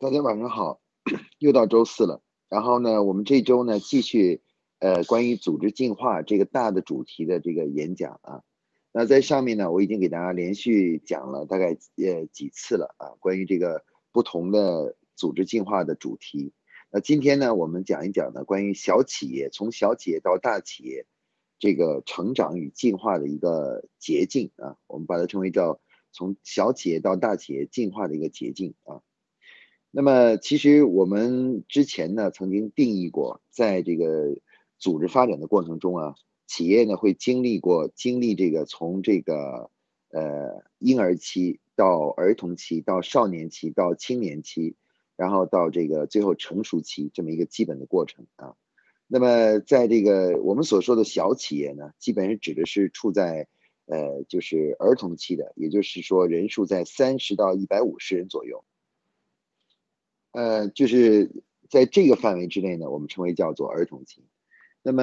大家晚上好，又到周四了。然后呢，我们这周呢继续，呃，关于组织进化这个大的主题的这个演讲啊。那在上面呢，我已经给大家连续讲了大概呃几次了啊，关于这个不同的组织进化的主题。那今天呢，我们讲一讲呢关于小企业从小企业到大企业这个成长与进化的一个捷径啊，我们把它称为叫从小企业到大企业进化的一个捷径啊。那么，其实我们之前呢，曾经定义过，在这个组织发展的过程中啊，企业呢会经历过经历这个从这个呃婴儿期到儿童期到少年期到青年期，然后到这个最后成熟期这么一个基本的过程啊。那么，在这个我们所说的小企业呢，基本上指的是处在呃就是儿童期的，也就是说人数在三十到一百五十人左右。呃，就是在这个范围之内呢，我们称为叫做儿童期。那么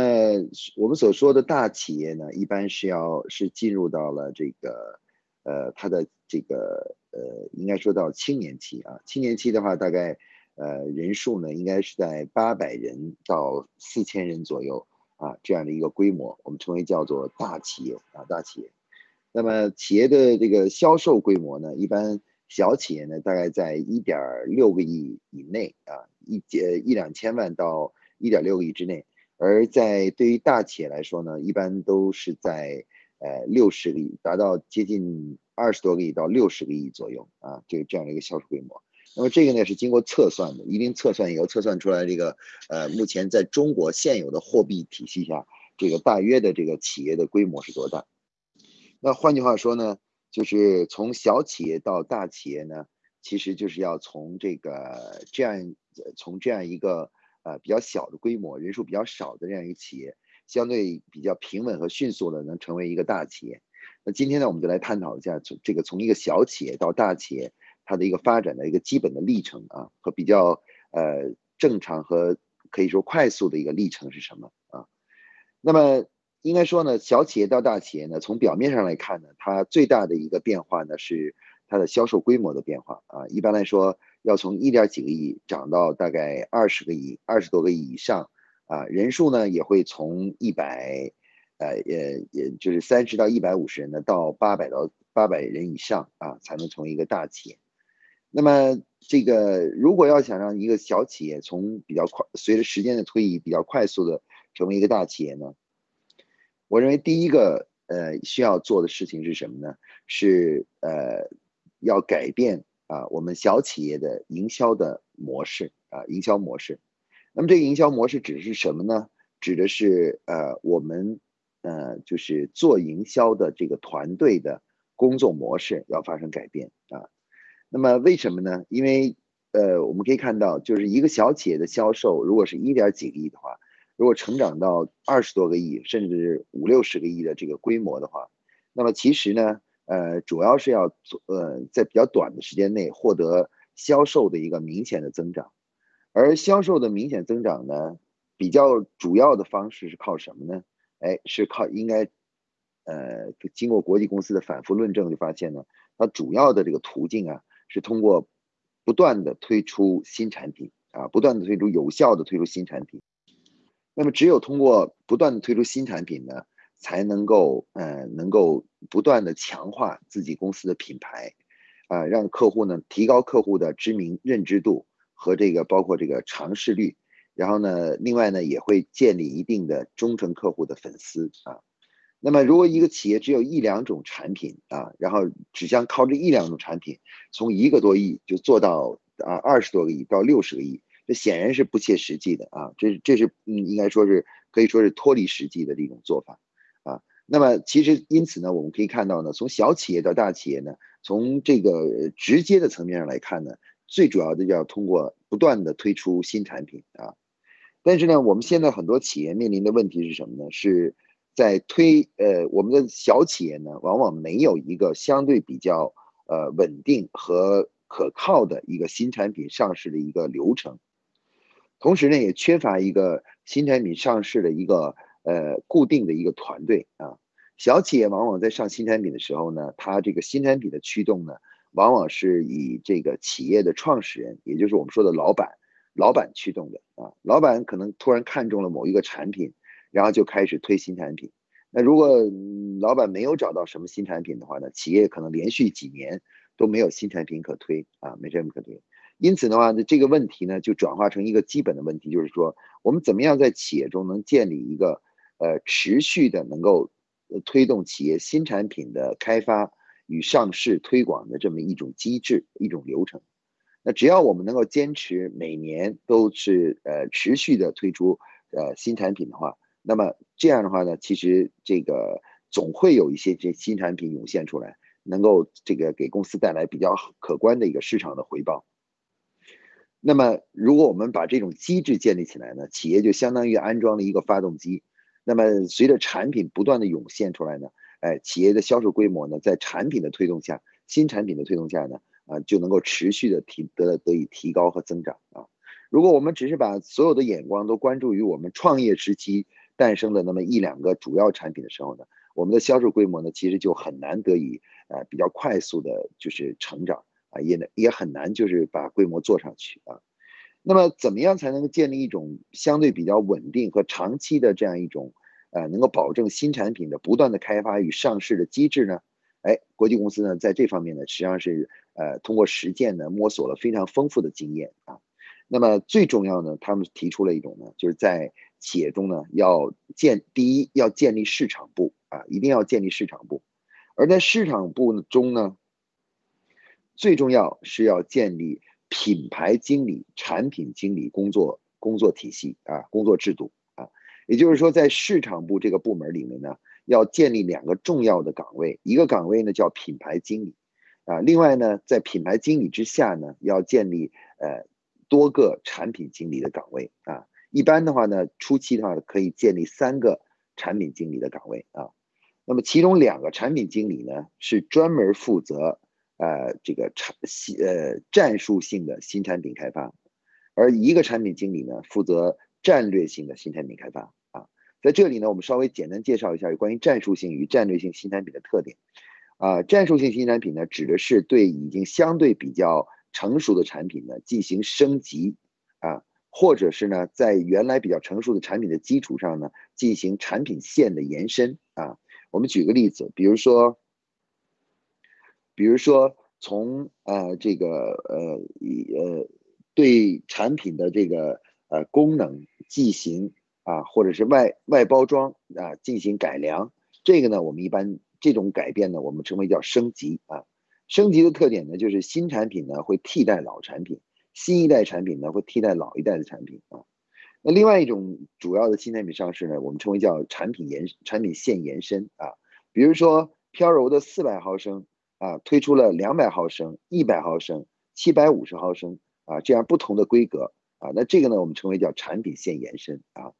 我们所说的大企业呢，一般是要是进入到了这个呃它的这个呃应该说到青年期啊。青年期的话，大概呃人数呢应该是在八百人到四千人左右啊这样的一个规模，我们称为叫做大企业啊大企业。那么企业的这个销售规模呢，一般。小企业呢，大概在一点六个亿以内啊，一呃一两千万到一点六个亿之内；而在对于大企业来说呢，一般都是在呃六十个亿，达到接近二十多个亿到六十个亿左右啊，这这样的一个销售规模。那么这个呢是经过测算的，一定测算以后测算出来这个呃目前在中国现有的货币体系下，这个大约的这个企业的规模是多大？那换句话说呢？就是从小企业到大企业呢，其实就是要从这个这样从这样一个呃比较小的规模、人数比较少的这样一个企业，相对比较平稳和迅速的能成为一个大企业。那今天呢，我们就来探讨一下从这个从一个小企业到大企业它的一个发展的一个基本的历程啊，和比较呃正常和可以说快速的一个历程是什么啊？那么。应该说呢，小企业到大企业呢，从表面上来看呢，它最大的一个变化呢是它的销售规模的变化啊。一般来说，要从一点几个亿涨到大概二十个亿、二十多个亿以上啊。人数呢也会从一百，呃呃，也就是三十到一百五十人呢，到八百到八百人以上啊，才能成为一个大企业。那么这个如果要想让一个小企业从比较快，随着时间的推移比较快速的成为一个大企业呢？我认为第一个呃需要做的事情是什么呢？是呃要改变啊我们小企业的营销的模式啊营销模式。那么这个营销模式指的是什么呢？指的是呃我们呃就是做营销的这个团队的工作模式要发生改变啊。那么为什么呢？因为呃我们可以看到，就是一个小企业的销售，如果是一点几个亿的话。如果成长到二十多个亿，甚至五六十个亿的这个规模的话，那么其实呢，呃，主要是要做呃，在比较短的时间内获得销售的一个明显的增长，而销售的明显增长呢，比较主要的方式是靠什么呢？哎，是靠应该，呃，经过国际公司的反复论证，就发现呢，它主要的这个途径啊，是通过不断的推出新产品啊，不断的推出有效的推出新产品。那么，只有通过不断的推出新产品呢，才能够，呃，能够不断的强化自己公司的品牌，啊，让客户呢提高客户的知名认知度和这个包括这个尝试率，然后呢，另外呢也会建立一定的忠诚客户的粉丝啊。那么，如果一个企业只有一两种产品啊，然后只想靠这一两种产品，从一个多亿就做到啊二十多个亿到六十个亿。这显然是不切实际的啊！这这是嗯，应该说是可以说是脱离实际的这种做法啊。那么其实因此呢，我们可以看到呢，从小企业到大企业呢，从这个直接的层面上来看呢，最主要的要通过不断的推出新产品啊。但是呢，我们现在很多企业面临的问题是什么呢？是在推呃，我们的小企业呢，往往没有一个相对比较呃稳定和可靠的一个新产品上市的一个流程。同时呢，也缺乏一个新产品上市的一个呃固定的一个团队啊。小企业往往在上新产品的时候呢，它这个新产品的驱动呢，往往是以这个企业的创始人，也就是我们说的老板，老板驱动的啊。老板可能突然看中了某一个产品，然后就开始推新产品。那如果老板没有找到什么新产品的话呢，企业可能连续几年都没有新产品可推啊，没产品可推。因此的话呢，这个问题呢就转化成一个基本的问题，就是说我们怎么样在企业中能建立一个呃持续的能够推动企业新产品的开发与上市推广的这么一种机制、一种流程。那只要我们能够坚持每年都是呃持续的推出呃新产品的话，那么这样的话呢，其实这个总会有一些这新产品涌现出来，能够这个给公司带来比较可观的一个市场的回报。那么，如果我们把这种机制建立起来呢，企业就相当于安装了一个发动机。那么，随着产品不断的涌现出来呢，哎，企业的销售规模呢，在产品的推动下，新产品的推动下呢，啊，就能够持续的提得得以提高和增长啊。如果我们只是把所有的眼光都关注于我们创业时期诞生的那么一两个主要产品的时候呢，我们的销售规模呢，其实就很难得以呃比较快速的就是成长。啊，也也很难，就是把规模做上去啊。那么，怎么样才能够建立一种相对比较稳定和长期的这样一种，呃，能够保证新产品的不断的开发与上市的机制呢？哎，国际公司呢，在这方面呢，实际上是呃，通过实践呢，摸索了非常丰富的经验啊。那么最重要呢，他们提出了一种呢，就是在企业中呢，要建第一要建立市场部啊，一定要建立市场部，而在市场部中呢。最重要是要建立品牌经理、产品经理工作工作体系啊，工作制度啊，也就是说，在市场部这个部门里面呢，要建立两个重要的岗位，一个岗位呢叫品牌经理啊，另外呢，在品牌经理之下呢，要建立呃多个产品经理的岗位啊。一般的话呢，初期的话可以建立三个产品经理的岗位啊。那么其中两个产品经理呢，是专门负责。呃，这个产新呃战术性的新产品开发，而一个产品经理呢负责战略性的新产品开发啊。在这里呢，我们稍微简单介绍一下有关于战术性与战略性新产品的特点啊。战术性新产品呢，指的是对已经相对比较成熟的产品呢进行升级啊，或者是呢在原来比较成熟的产品的基础上呢进行产品线的延伸啊。我们举个例子，比如说。比如说，从呃这个呃呃对产品的这个呃功能、剂型啊，或者是外外包装啊进行改良，这个呢，我们一般这种改变呢，我们称为叫升级啊。升级的特点呢，就是新产品呢会替代老产品，新一代产品呢会替代老一代的产品啊。那另外一种主要的新产品上市呢，我们称为叫产品延产品线延伸啊。比如说飘柔的四百毫升。啊，推出了两百毫升、一百毫升、七百五十毫升啊，这样不同的规格啊，那这个呢，我们称为叫产品线延伸啊。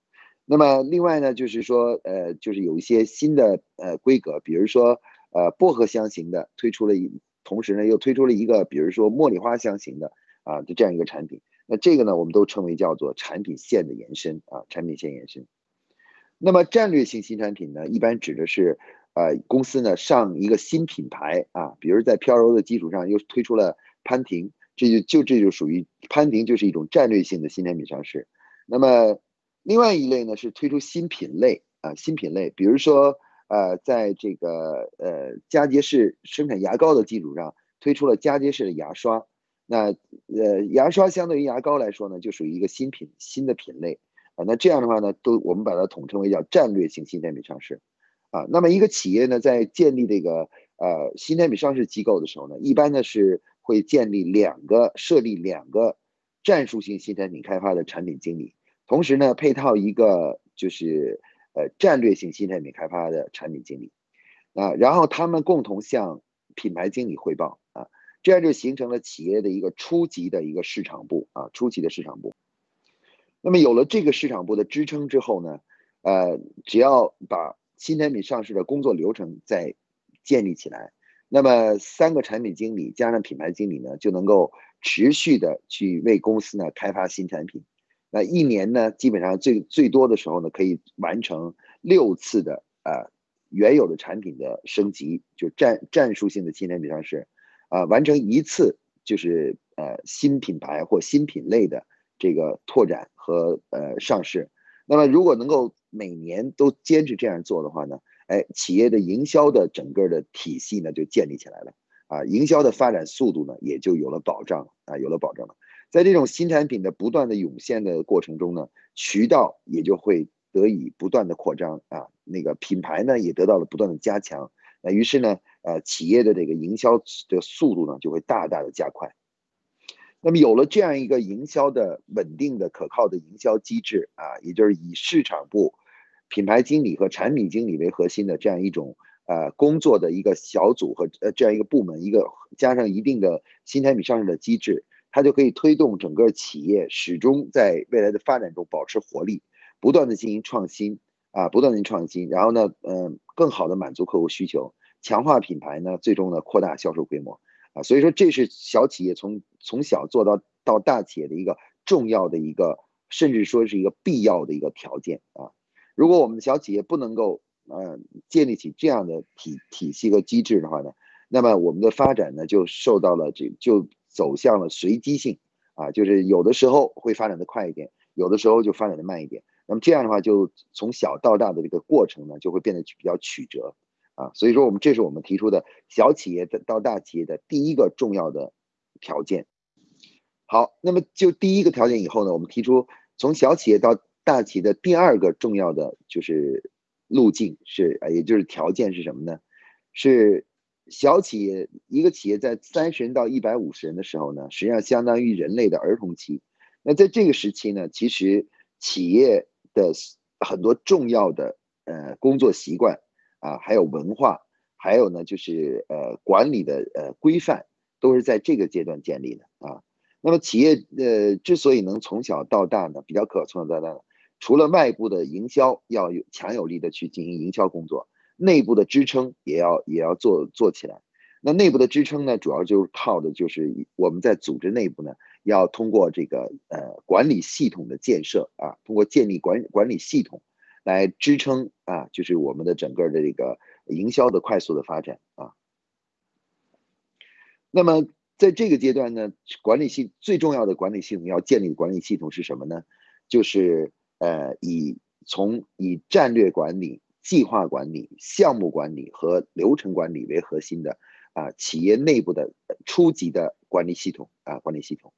那么另外呢，就是说，呃，就是有一些新的呃规格，比如说呃薄荷香型的推出了一，同时呢又推出了一个，比如说茉莉花香型的啊，就这样一个产品。那这个呢，我们都称为叫做产品线的延伸啊，产品线延伸。那么战略性新产品呢，一般指的是。呃，公司呢上一个新品牌啊，比如在飘柔的基础上又推出了潘婷，这就就这就属于潘婷就是一种战略性的新产品上市。那么另外一类呢是推出新品类啊，新品类，比如说呃，在这个呃佳洁士生产牙膏的基础上推出了佳洁士的牙刷，那呃牙刷相对于牙膏来说呢，就属于一个新品新的品类啊。那这样的话呢，都我们把它统称为叫战略性新产品上市。啊，那么一个企业呢，在建立这个呃新产品上市机构的时候呢，一般呢是会建立两个设立两个战术性新产品开发的产品经理，同时呢配套一个就是呃战略性新产品开发的产品经理，啊，然后他们共同向品牌经理汇报啊，这样就形成了企业的一个初级的一个市场部啊，初级的市场部。那么有了这个市场部的支撑之后呢，呃，只要把新产品上市的工作流程再建立起来，那么三个产品经理加上品牌经理呢，就能够持续的去为公司呢开发新产品。那一年呢，基本上最最多的时候呢，可以完成六次的呃原有的产品的升级，就战战术性的新产品上市，啊，完成一次就是呃新品牌或新品类的这个拓展和呃上市。那么如果能够每年都坚持这样做的话呢，哎，企业的营销的整个的体系呢就建立起来了啊，营销的发展速度呢也就有了保障啊，有了保障了。在这种新产品的不断的涌现的过程中呢，渠道也就会得以不断的扩张啊，那个品牌呢也得到了不断的加强，那于是呢，呃，企业的这个营销的速度呢就会大大的加快。那么有了这样一个营销的稳定的可靠的营销机制啊，也就是以市场部、品牌经理和产品经理为核心的这样一种呃工作的一个小组和呃这样一个部门，一个加上一定的新产品上市的机制。它就可以推动整个企业始终在未来的发展中保持活力，不断的进行创新啊，不断的创新，然后呢，嗯，更好的满足客户需求，强化品牌呢，最终呢扩大销售规模啊，所以说这是小企业从从小做到到大企业的一个重要的一个，甚至说是一个必要的一个条件啊。如果我们的小企业不能够呃建立起这样的体体系和机制的话呢，那么我们的发展呢就受到了这就。走向了随机性啊，就是有的时候会发展的快一点，有的时候就发展的慢一点。那么这样的话，就从小到大的这个过程呢，就会变得比较曲折啊。所以说，我们这是我们提出的小企业的到大企业的第一个重要的条件。好，那么就第一个条件以后呢，我们提出从小企业到大企业的第二个重要的就是路径是，也就是条件是什么呢？是。小企业一个企业在三十人到一百五十人的时候呢，实际上相当于人类的儿童期。那在这个时期呢，其实企业的很多重要的呃工作习惯啊，还有文化，还有呢就是呃管理的呃规范，都是在这个阶段建立的啊。那么企业呃之所以能从小到大呢，比较可从小到大呢，除了外部的营销要有强有力的去进行营销工作。内部的支撑也要也要做做起来，那内部的支撑呢，主要就是靠的就是我们在组织内部呢，要通过这个呃管理系统的建设啊，通过建立管管理系统来支撑啊，就是我们的整个的这个营销的快速的发展啊。那么在这个阶段呢，管理系最重要的管理系统要建立管理系统是什么呢？就是呃以从以战略管理。计划管理、项目管理和流程管理为核心的啊，企业内部的初级的管理系统啊，管理系统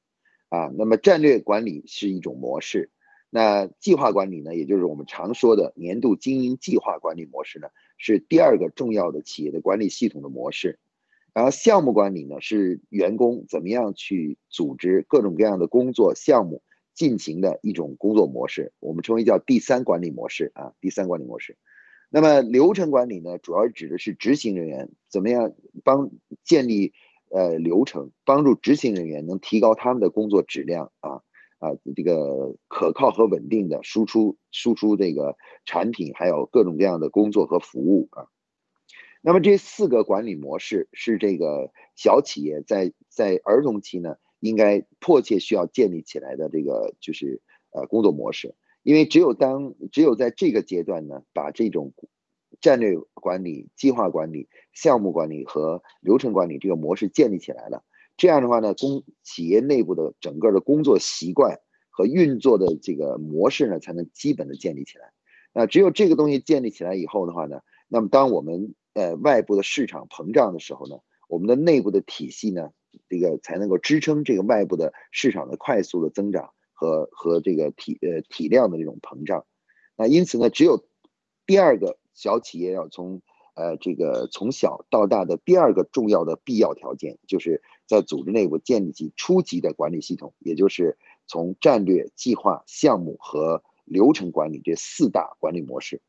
啊。那么战略管理是一种模式，那计划管理呢，也就是我们常说的年度经营计划管理模式呢，是第二个重要的企业的管理系统的模式。然后项目管理呢，是员工怎么样去组织各种各样的工作项目进行的一种工作模式，我们称为叫第三管理模式啊，第三管理模式。那么流程管理呢，主要指的是执行人员怎么样帮建立呃流程，帮助执行人员能提高他们的工作质量啊啊，这个可靠和稳定的输出输出这个产品，还有各种各样的工作和服务啊。那么这四个管理模式是这个小企业在在儿童期呢，应该迫切需要建立起来的这个就是呃工作模式。因为只有当只有在这个阶段呢，把这种战略管理、计划管理、项目管理和流程管理这个模式建立起来了，这样的话呢，公企业内部的整个的工作习惯和运作的这个模式呢，才能基本的建立起来。那只有这个东西建立起来以后的话呢，那么当我们呃外部的市场膨胀的时候呢，我们的内部的体系呢，这个才能够支撑这个外部的市场的快速的增长。和和这个体呃体量的这种膨胀，那因此呢，只有第二个小企业要从呃这个从小到大的第二个重要的必要条件，就是在组织内部建立起初级的管理系统，也就是从战略、计划、项目和流程管理这四大管理模式。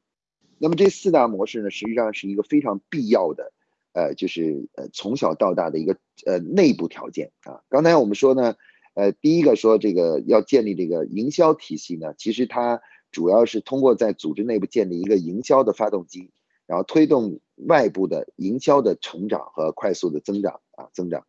那么这四大模式呢，实际上是一个非常必要的，呃，就是呃从小到大的一个呃内部条件啊。刚才我们说呢。呃，第一个说这个要建立这个营销体系呢，其实它主要是通过在组织内部建立一个营销的发动机，然后推动外部的营销的成长和快速的增长啊增长。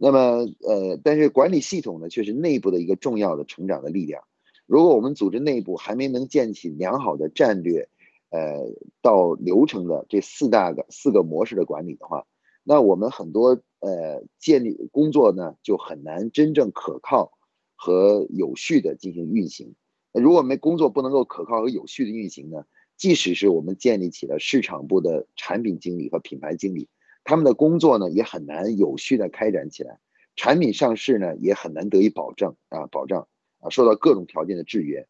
那么呃，但是管理系统呢，却是内部的一个重要的成长的力量。如果我们组织内部还没能建起良好的战略，呃，到流程的这四大个四个模式的管理的话，那我们很多呃建立工作呢，就很难真正可靠和有序的进行运行。如果没工作不能够可靠和有序的运行呢，即使是我们建立起了市场部的产品经理和品牌经理，他们的工作呢也很难有序的开展起来，产品上市呢也很难得以保证啊保障啊受到各种条件的制约。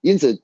因此，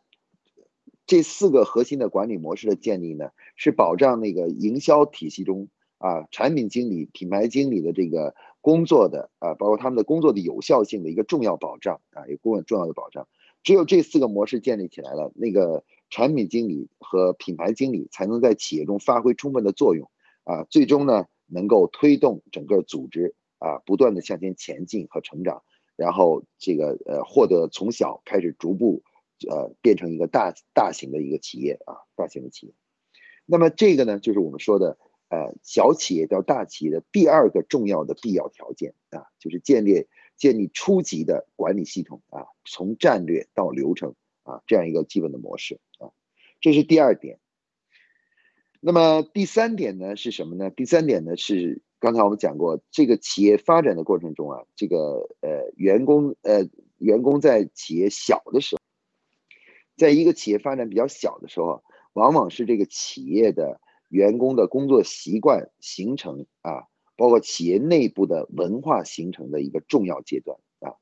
这四个核心的管理模式的建立呢，是保障那个营销体系中啊产品经理、品牌经理的这个工作的啊，包括他们的工作的有效性的一个重要保障啊，一个重要的保障。只有这四个模式建立起来了，那个产品经理和品牌经理才能在企业中发挥充分的作用啊，最终呢能够推动整个组织啊不断的向前前进和成长，然后这个呃获得从小开始逐步。呃，变成一个大大型的一个企业啊，大型的企业。那么这个呢，就是我们说的呃小企业到大企业的第二个重要的必要条件啊，就是建立建立初级的管理系统啊，从战略到流程啊这样一个基本的模式啊，这是第二点。那么第三点呢是什么呢？第三点呢是刚才我们讲过，这个企业发展的过程中啊，这个呃员工呃员工在企业小的时候。在一个企业发展比较小的时候，往往是这个企业的员工的工作习惯形成啊，包括企业内部的文化形成的一个重要阶段啊。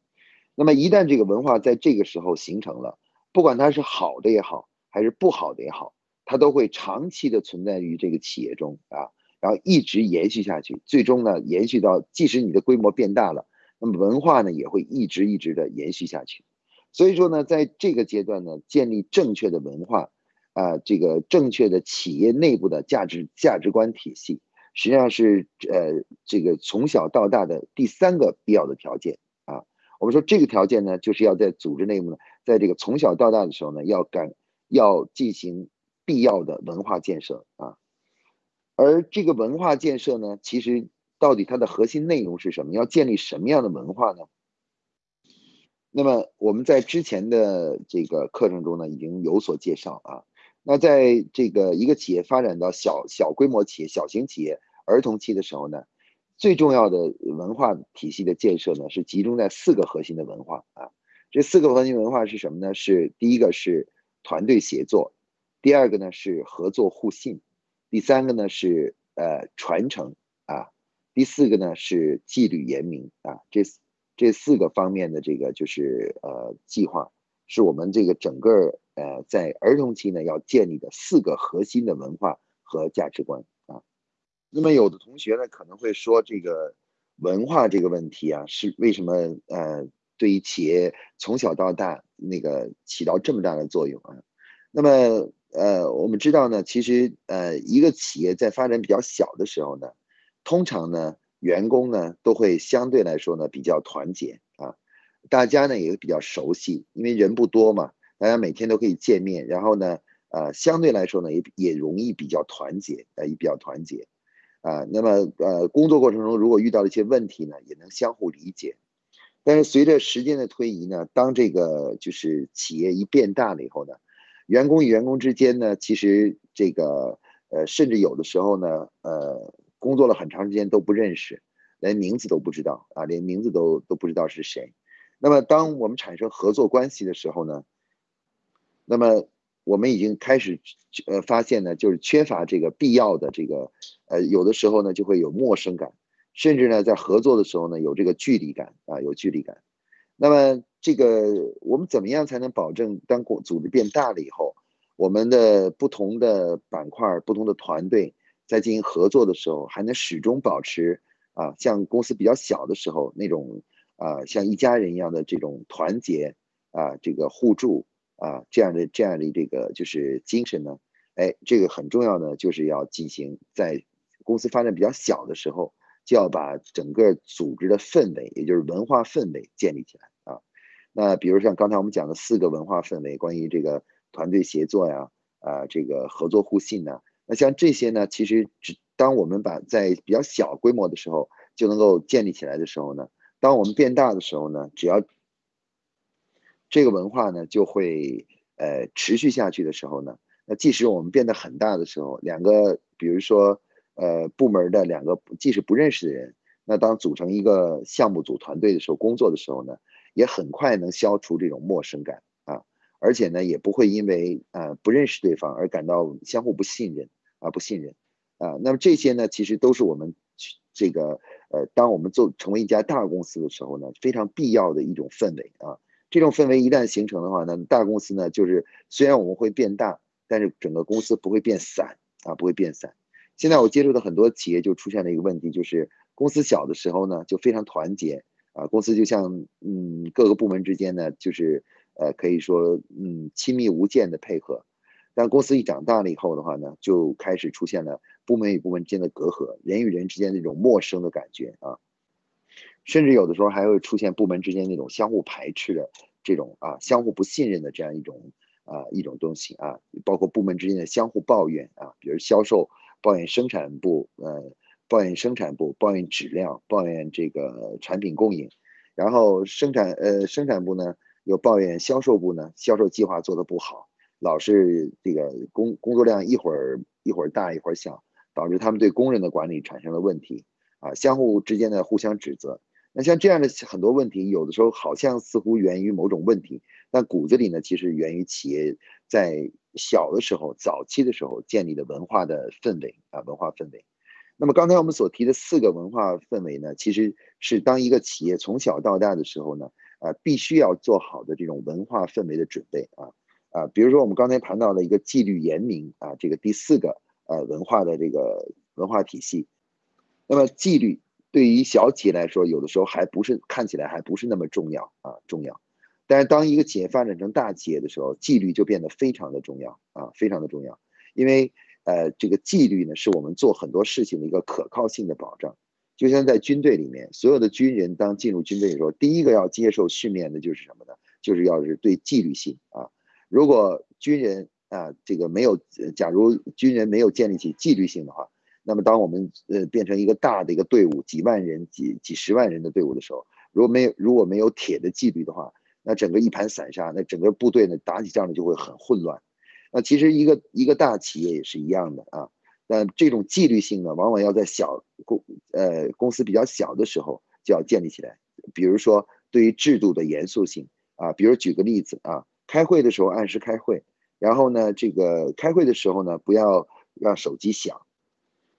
那么一旦这个文化在这个时候形成了，不管它是好的也好，还是不好的也好，它都会长期的存在于这个企业中啊，然后一直延续下去，最终呢延续到即使你的规模变大了，那么文化呢也会一直一直的延续下去。所以说呢，在这个阶段呢，建立正确的文化，啊，这个正确的企业内部的价值价值观体系，实际上是呃这个从小到大的第三个必要的条件啊。我们说这个条件呢，就是要在组织内部呢，在这个从小到大的时候呢，要敢要进行必要的文化建设啊。而这个文化建设呢，其实到底它的核心内容是什么？要建立什么样的文化呢？那么我们在之前的这个课程中呢，已经有所介绍啊。那在这个一个企业发展到小小规模企业、小型企业、儿童期的时候呢，最重要的文化体系的建设呢，是集中在四个核心的文化啊。这四个核心文化是什么呢？是第一个是团队协作，第二个呢是合作互信，第三个呢是呃传承啊，第四个呢是纪律严明啊。这这四个方面的这个就是呃计划，是我们这个整个呃在儿童期呢要建立的四个核心的文化和价值观啊。那么有的同学呢可能会说这个文化这个问题啊是为什么呃对于企业从小到大那个起到这么大的作用啊？那么呃我们知道呢，其实呃一个企业在发展比较小的时候呢，通常呢。员工呢都会相对来说呢比较团结啊，大家呢也比较熟悉，因为人不多嘛，大家每天都可以见面，然后呢，呃，相对来说呢也也容易比较团结，呃，也比较团结，啊，那么呃工作过程中如果遇到了一些问题呢，也能相互理解。但是随着时间的推移呢，当这个就是企业一变大了以后呢，员工与员工之间呢，其实这个呃甚至有的时候呢，呃。工作了很长时间都不认识，连名字都不知道啊，连名字都都不知道是谁。那么，当我们产生合作关系的时候呢，那么我们已经开始呃发现呢，就是缺乏这个必要的这个呃，有的时候呢就会有陌生感，甚至呢在合作的时候呢有这个距离感啊，有距离感。那么这个我们怎么样才能保证当组织变大了以后，我们的不同的板块、不同的团队？在进行合作的时候，还能始终保持啊，像公司比较小的时候那种啊，像一家人一样的这种团结啊，这个互助啊，这样的这样的这个就是精神呢，哎，这个很重要呢，就是要进行在公司发展比较小的时候，就要把整个组织的氛围，也就是文化氛围建立起来。那比如像刚才我们讲的四个文化氛围，关于这个团队协作呀，啊，这个合作互信呢。那像这些呢，其实只当我们把在比较小规模的时候就能够建立起来的时候呢，当我们变大的时候呢，只要这个文化呢就会呃持续下去的时候呢，那即使我们变得很大的时候，两个比如说呃部门的两个即使不认识的人，那当组成一个项目组团队的时候，工作的时候呢，也很快能消除这种陌生感啊，而且呢，也不会因为呃不认识对方而感到相互不信任啊不信任啊。那么这些呢，其实都是我们这个呃，当我们做成为一家大公司的时候呢，非常必要的一种氛围啊。这种氛围一旦形成的话呢，大公司呢，就是虽然我们会变大，但是整个公司不会变散啊，不会变散。现在我接触的很多企业就出现了一个问题，就是公司小的时候呢，就非常团结啊，公司就像嗯各个部门之间呢，就是呃可以说嗯亲密无间的配合。但公司一长大了以后的话呢，就开始出现了部门与部门之间的隔阂，人与人之间那种陌生的感觉啊。甚至有的时候还会出现部门之间那种相互排斥的这种啊，相互不信任的这样一种啊一种东西啊，包括部门之间的相互抱怨啊，比如销售抱怨生产部，呃，抱怨生产部抱怨质量，抱怨这个产品供应，然后生产呃生产部呢又抱怨销售部呢销售计划做的不好，老是这个工工作量一会儿一会儿大一会儿小，导致他们对工人的管理产生了问题啊，相互之间的互相指责。那像这样的很多问题，有的时候好像似乎源于某种问题，但骨子里呢，其实源于企业在小的时候、早期的时候建立的文化的氛围啊，文化氛围。那么刚才我们所提的四个文化氛围呢，其实是当一个企业从小到大的时候呢，呃，必须要做好的这种文化氛围的准备啊啊，比如说我们刚才谈到了一个纪律严明啊，这个第四个呃文化的这个文化体系，那么纪律。对于小企业来说，有的时候还不是看起来还不是那么重要啊，重要。但是当一个企业发展成大企业的时候，纪律就变得非常的重要啊，非常的重要。因为呃，这个纪律呢，是我们做很多事情的一个可靠性的保障。就像在军队里面，所有的军人当进入军队的时候，第一个要接受训练的就是什么呢？就是要是对纪律性啊。如果军人啊，这个没有，假如军人没有建立起纪律性的话。那么，当我们呃变成一个大的一个队伍，几万人、几几十万人的队伍的时候，如果没有如果没有铁的纪律的话，那整个一盘散沙，那整个部队呢打起仗来就会很混乱。那其实一个一个大企业也是一样的啊。那这种纪律性呢，往往要在小公呃公司比较小的时候就要建立起来。比如说，对于制度的严肃性啊，比如举个例子啊，开会的时候按时开会，然后呢，这个开会的时候呢，不要让手机响。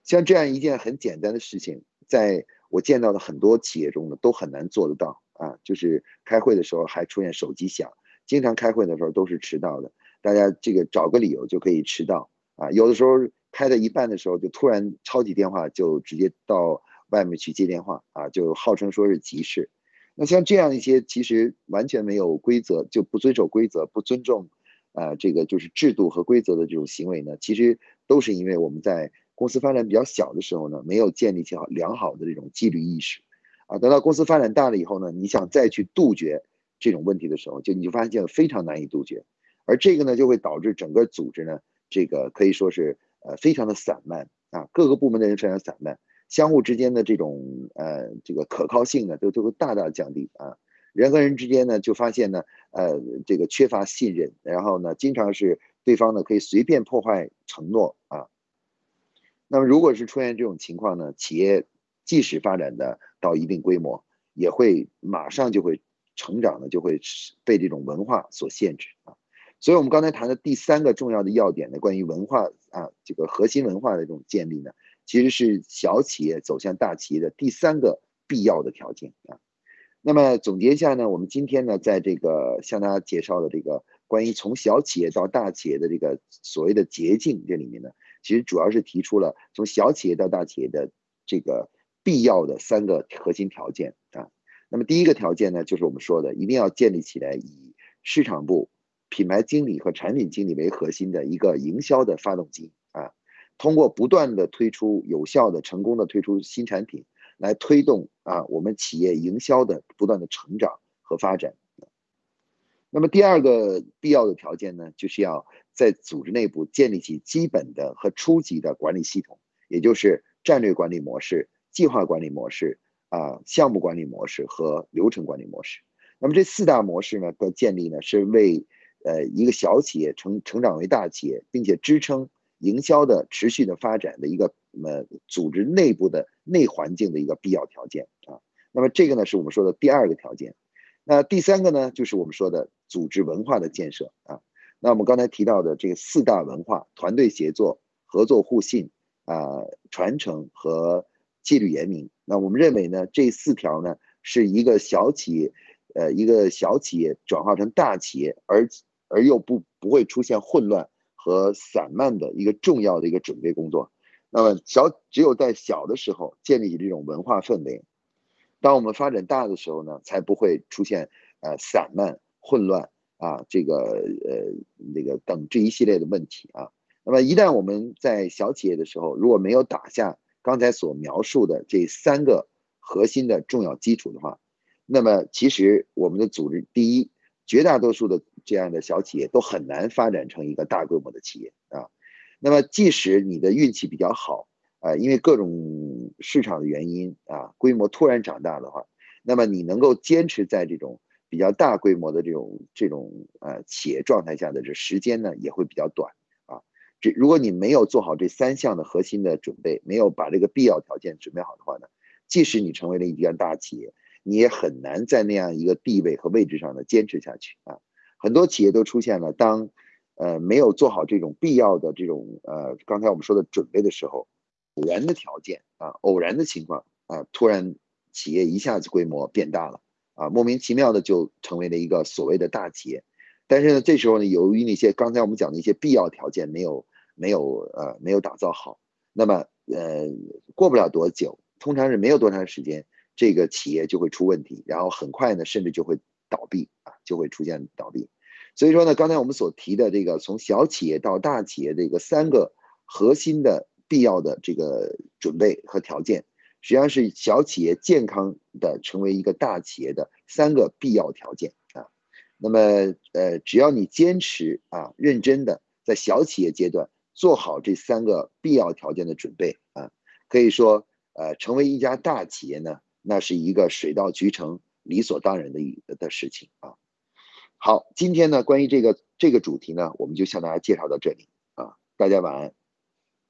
像这样一件很简单的事情，在我见到的很多企业中呢，都很难做得到啊。就是开会的时候还出现手机响，经常开会的时候都是迟到的。大家这个找个理由就可以迟到啊。有的时候开到一半的时候，就突然抄起电话就直接到外面去接电话啊，就号称说是急事。那像这样一些其实完全没有规则，就不遵守规则、不尊重啊这个就是制度和规则的这种行为呢，其实都是因为我们在。公司发展比较小的时候呢，没有建立起好良好的这种纪律意识，啊，等到公司发展大了以后呢，你想再去杜绝这种问题的时候，就你就发现非常难以杜绝，而这个呢，就会导致整个组织呢，这个可以说是呃非常的散漫啊，各个部门的人非常散漫，相互之间的这种呃这个可靠性呢，都都会大大降低啊，人和人之间呢，就发现呢，呃这个缺乏信任，然后呢，经常是对方呢可以随便破坏承诺啊。那么，如果是出现这种情况呢，企业即使发展的到一定规模，也会马上就会成长的，就会被这种文化所限制啊。所以，我们刚才谈的第三个重要的要点呢，关于文化啊，这个核心文化的这种建立呢，其实是小企业走向大企业的第三个必要的条件啊。那么总结一下呢，我们今天呢，在这个向大家介绍的这个关于从小企业到大企业的这个所谓的捷径这里面呢。其实主要是提出了从小企业到大企业的这个必要的三个核心条件啊。那么第一个条件呢，就是我们说的，一定要建立起来以市场部、品牌经理和产品经理为核心的一个营销的发动机啊。通过不断的推出有效的、成功的推出新产品，来推动啊我们企业营销的不断的成长和发展。那么第二个必要的条件呢，就是要在组织内部建立起基本的和初级的管理系统，也就是战略管理模式、计划管理模式、啊项目管理模式和流程管理模式。那么这四大模式呢的建立呢，是为呃一个小企业成成长为大企业，并且支撑营销的持续的发展的一个呃组织内部的内环境的一个必要条件啊。那么这个呢是我们说的第二个条件。那第三个呢就是我们说的组织文化的建设啊。那我们刚才提到的这个四大文化：团队协作、合作互信啊、传承和纪律严明。那我们认为呢，这四条呢是一个小企业，呃，一个小企业转化成大企业，而而又不不会出现混乱。和散漫的一个重要的一个准备工作，那么小只有在小的时候建立起这种文化氛围，当我们发展大的时候呢，才不会出现呃散漫、混乱啊这个呃那个等这一系列的问题啊。那么一旦我们在小企业的时候，如果没有打下刚才所描述的这三个核心的重要基础的话，那么其实我们的组织第一。绝大多数的这样的小企业都很难发展成一个大规模的企业啊。那么，即使你的运气比较好啊，因为各种市场的原因啊，规模突然长大的话，那么你能够坚持在这种比较大规模的这种这种呃企业状态下的这时间呢，也会比较短啊。这如果你没有做好这三项的核心的准备，没有把这个必要条件准备好的话呢，即使你成为了一家大企业。你也很难在那样一个地位和位置上呢坚持下去啊！很多企业都出现了，当呃没有做好这种必要的这种呃刚才我们说的准备的时候，偶然的条件啊，偶然的情况啊，突然企业一下子规模变大了啊，莫名其妙的就成为了一个所谓的大企业。但是呢，这时候呢，由于那些刚才我们讲的一些必要条件没有没有呃没有打造好，那么呃过不了多久，通常是没有多长时间。这个企业就会出问题，然后很快呢，甚至就会倒闭啊，就会出现倒闭。所以说呢，刚才我们所提的这个从小企业到大企业这个三个核心的必要的这个准备和条件，实际上是小企业健康的成为一个大企业的三个必要条件啊。那么呃，只要你坚持啊，认真的在小企业阶段做好这三个必要条件的准备啊，可以说呃，成为一家大企业呢。那是一个水到渠成、理所当然的一的事情啊。好，今天呢，关于这个这个主题呢，我们就向大家介绍到这里啊。大家晚安。